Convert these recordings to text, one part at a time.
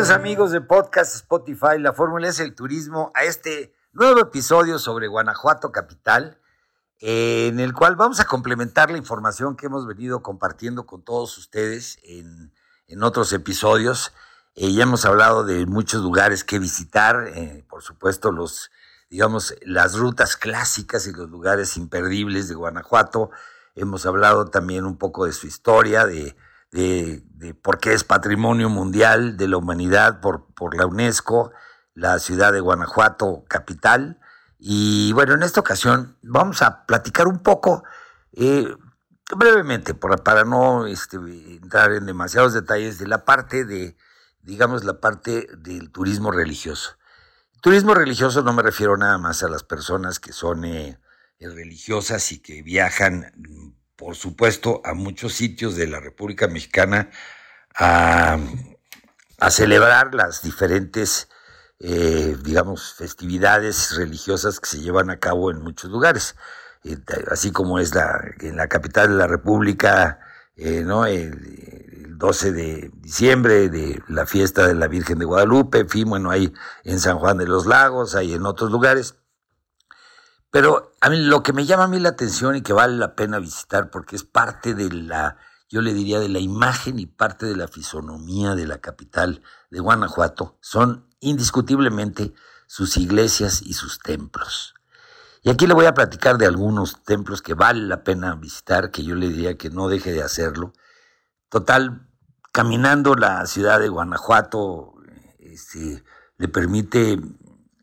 Bienvenidos amigos de Podcast Spotify, la fórmula es el turismo, a este nuevo episodio sobre Guanajuato Capital, en el cual vamos a complementar la información que hemos venido compartiendo con todos ustedes en, otros episodios. Eh, ya hemos hablado de muchos lugares que visitar, eh, por supuesto los, digamos, las rutas clásicas y los lugares imperdibles de Guanajuato. Hemos hablado también un poco de su historia, de de, de por qué es patrimonio mundial de la humanidad por, por la UNESCO, la ciudad de Guanajuato, capital. Y bueno, en esta ocasión vamos a platicar un poco, eh, brevemente, para no este, entrar en demasiados detalles, de la parte de, digamos, la parte del turismo religioso. Turismo religioso no me refiero nada más a las personas que son eh, religiosas y que viajan por supuesto, a muchos sitios de la República Mexicana a, celebrar las diferentes, eh, digamos, festividades religiosas que se llevan a cabo en muchos lugares. Eh, así como es la, en la capital de la República, eh, ¿no? El, 12 de diciembre de la fiesta de la Virgen de Guadalupe, en fin, bueno, hay en San Juan de los Lagos, hay en otros lugares. Pero a mí lo que me llama a mí la atención y que vale la pena visitar porque es parte de la, yo le diría, de la imagen y parte de la fisonomía de la capital de Guanajuato, son indiscutiblemente sus iglesias y sus templos. Y aquí le voy a platicar de algunos templos que vale la pena visitar, que yo le diría que no deje de hacerlo. Total, caminando la ciudad de Guanajuato, este, le permite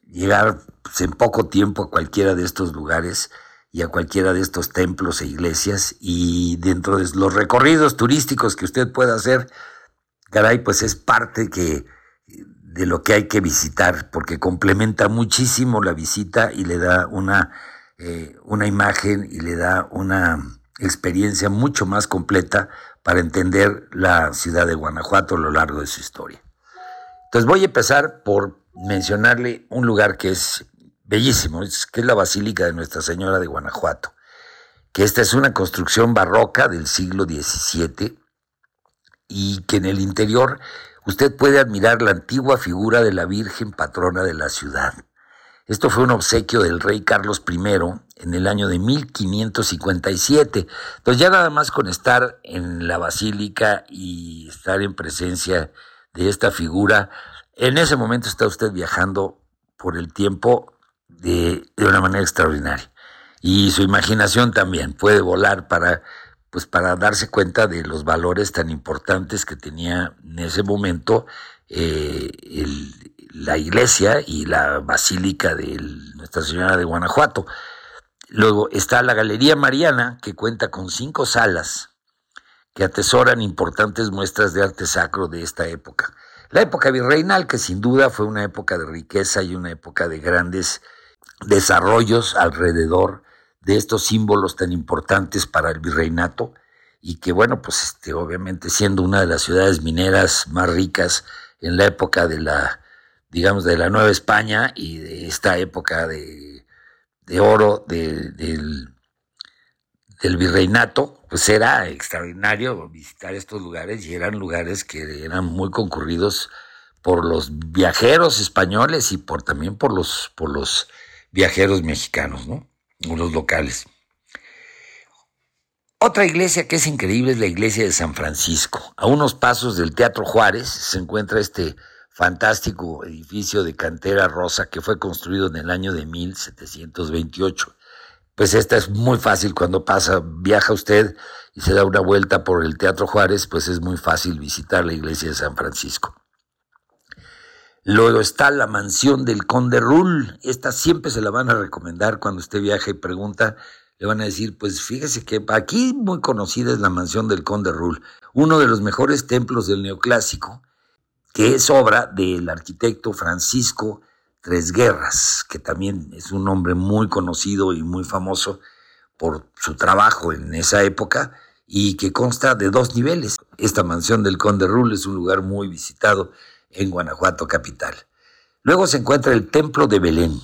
llegar en poco tiempo a cualquiera de estos lugares y a cualquiera de estos templos e iglesias y dentro de los recorridos turísticos que usted pueda hacer, caray, pues es parte que de lo que hay que visitar porque complementa muchísimo la visita y le da una, eh, una imagen y le da una experiencia mucho más completa para entender la ciudad de Guanajuato a lo largo de su historia. Entonces voy a empezar por mencionarle un lugar que es bellísimo, que es la Basílica de Nuestra Señora de Guanajuato, que esta es una construcción barroca del siglo XVII y que en el interior usted puede admirar la antigua figura de la Virgen patrona de la ciudad. Esto fue un obsequio del rey Carlos I en el año de 1557. Entonces ya nada más con estar en la basílica y estar en presencia de esta figura, en ese momento está usted viajando por el tiempo de, una manera extraordinaria. Y su imaginación también puede volar para, pues para darse cuenta de los valores tan importantes que tenía en ese momento eh, la iglesia y la basílica de Nuestra Señora de Guanajuato. Luego está la Galería Mariana, que cuenta con cinco salas que atesoran importantes muestras de arte sacro de esta época. La época virreinal, que sin duda fue una época de riqueza y una época de grandes desarrollos alrededor de estos símbolos tan importantes para el virreinato y que bueno, pues este, obviamente siendo una de las ciudades mineras más ricas en la época de la, digamos, de la Nueva España y de esta época de, oro del, del virreinato, pues era extraordinario visitar estos lugares y eran lugares que eran muy concurridos por los viajeros españoles y por también por los, por los viajeros mexicanos, ¿no? Los locales. Otra iglesia que es increíble es la iglesia de San Francisco. A unos pasos del Teatro Juárez se encuentra este fantástico edificio de cantera rosa que fue construido en el año de 1728. Pues esta es muy fácil cuando pasa, viaja usted y se da una vuelta por el Teatro Juárez, pues es muy fácil visitar la iglesia de San Francisco. Luego está la mansión del Conde Rull. Esta siempre se la van a recomendar cuando usted viaja y pregunta le van a decir, pues fíjese que aquí muy conocida es la mansión del Conde Rull, uno de los mejores templos del neoclásico, que es obra del arquitecto Francisco Tres Guerras, que también es un hombre muy conocido y muy famoso por su trabajo en esa época y que consta de dos niveles. Esta mansión del Conde Rull es un lugar muy visitado en Guanajuato capital. Luego se encuentra el Templo de Belén,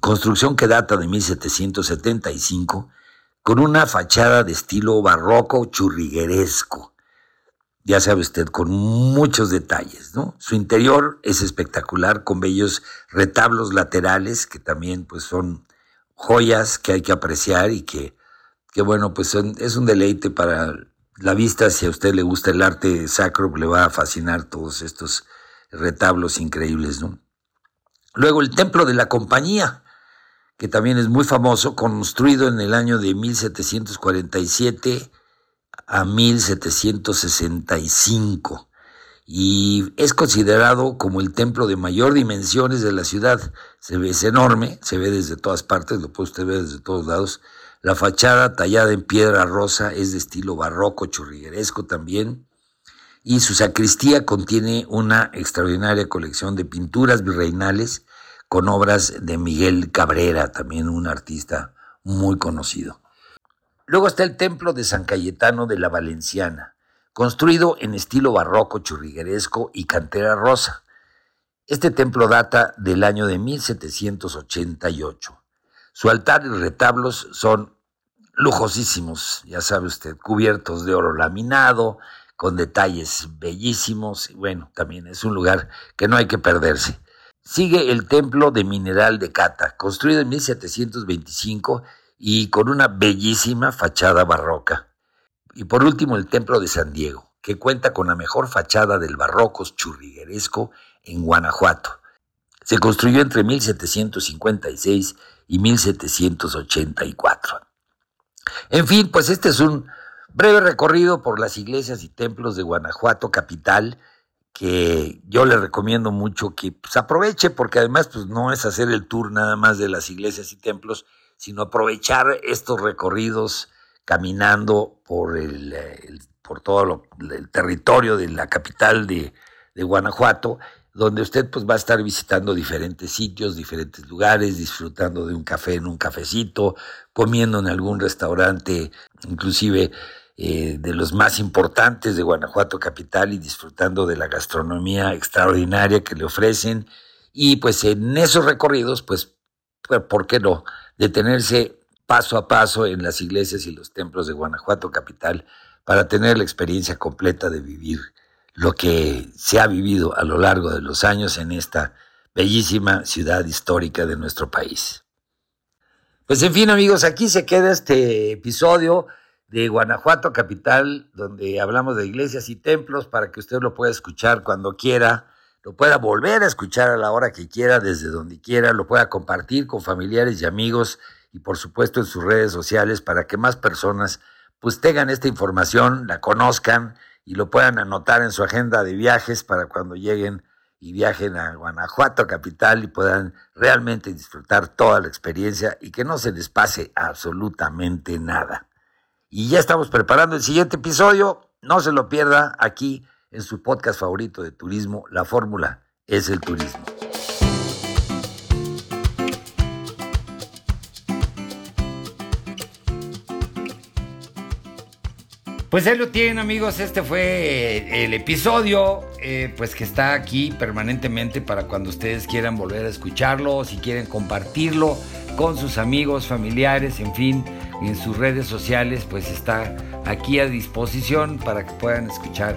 construcción que data de 1775, con una fachada de estilo barroco churrigueresco. Ya sabe usted, con muchos detalles, ¿no? Su interior es espectacular, con bellos retablos laterales, que también pues son joyas que hay que apreciar y que, que bueno, pues es un deleite para la vista. Si a usted le gusta el arte sacro, le va a fascinar todos estos retablos increíbles, ¿no? Luego el Templo de la Compañía, que también es muy famoso, construido en el año de 1747 a 1765 y es considerado como el templo de mayor dimensiones de la ciudad. Se ve, es enorme, se ve desde todas partes, lo puede usted ver desde todos lados. La fachada tallada en piedra rosa es de estilo barroco, churrigueresco también. Y su sacristía contiene una extraordinaria colección de pinturas virreinales con obras de Miguel Cabrera, también un artista muy conocido. Luego está el templo de San Cayetano de la Valenciana, construido en estilo barroco churrigueresco y cantera rosa. Este templo data del año de 1788. Su altar y retablos son lujosísimos, ya sabe usted, cubiertos de oro laminado, con detalles bellísimos, y bueno, también es un lugar que no hay que perderse. Sigue el templo de mineral de Cata, construido en 1725 y con una bellísima fachada barroca. Y por último el templo de San Diego, que cuenta con la mejor fachada del barroco churrigueresco en Guanajuato. Se construyó entre 1756 y 1784. En fin, pues este es un breve recorrido por las iglesias y templos de Guanajuato capital que yo le recomiendo mucho que pues, aproveche, porque además pues, no es hacer el tour nada más de las iglesias y templos, sino aprovechar estos recorridos caminando por, el, por todo el territorio de la capital de, de, Guanajuato, donde usted pues, va a estar visitando diferentes sitios, diferentes lugares, disfrutando de un café en un cafecito, comiendo en algún restaurante, inclusive eh, de los más importantes de Guanajuato Capital y disfrutando de la gastronomía extraordinaria que le ofrecen. Y pues en esos recorridos, pues, pues, ¿por qué no? Detenerse paso a paso en las iglesias y los templos de Guanajuato Capital para tener la experiencia completa de vivir lo que se ha vivido a lo largo de los años en esta bellísima ciudad histórica de nuestro país. Pues en fin amigos, aquí se queda este episodio de Guanajuato Capital, donde hablamos de iglesias y templos para que usted lo pueda escuchar cuando quiera, lo pueda volver a escuchar a la hora que quiera, desde donde quiera, lo pueda compartir con familiares y amigos y por supuesto en sus redes sociales para que más personas pues tengan esta información, la conozcan y lo puedan anotar en su agenda de viajes para cuando lleguen y viajen a Guanajuato capital y puedan realmente disfrutar toda la experiencia y que no se les pase absolutamente nada. Y ya estamos preparando el siguiente episodio. No se lo pierda aquí en su podcast favorito de turismo. La fórmula es el turismo. Pues ahí lo tienen amigos, este fue el episodio, eh, pues que está aquí permanentemente para cuando ustedes quieran volver a escucharlo, si quieren compartirlo con sus amigos, familiares, en fin, en sus redes sociales, pues está aquí a disposición para que puedan escuchar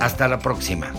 Hasta la próxima.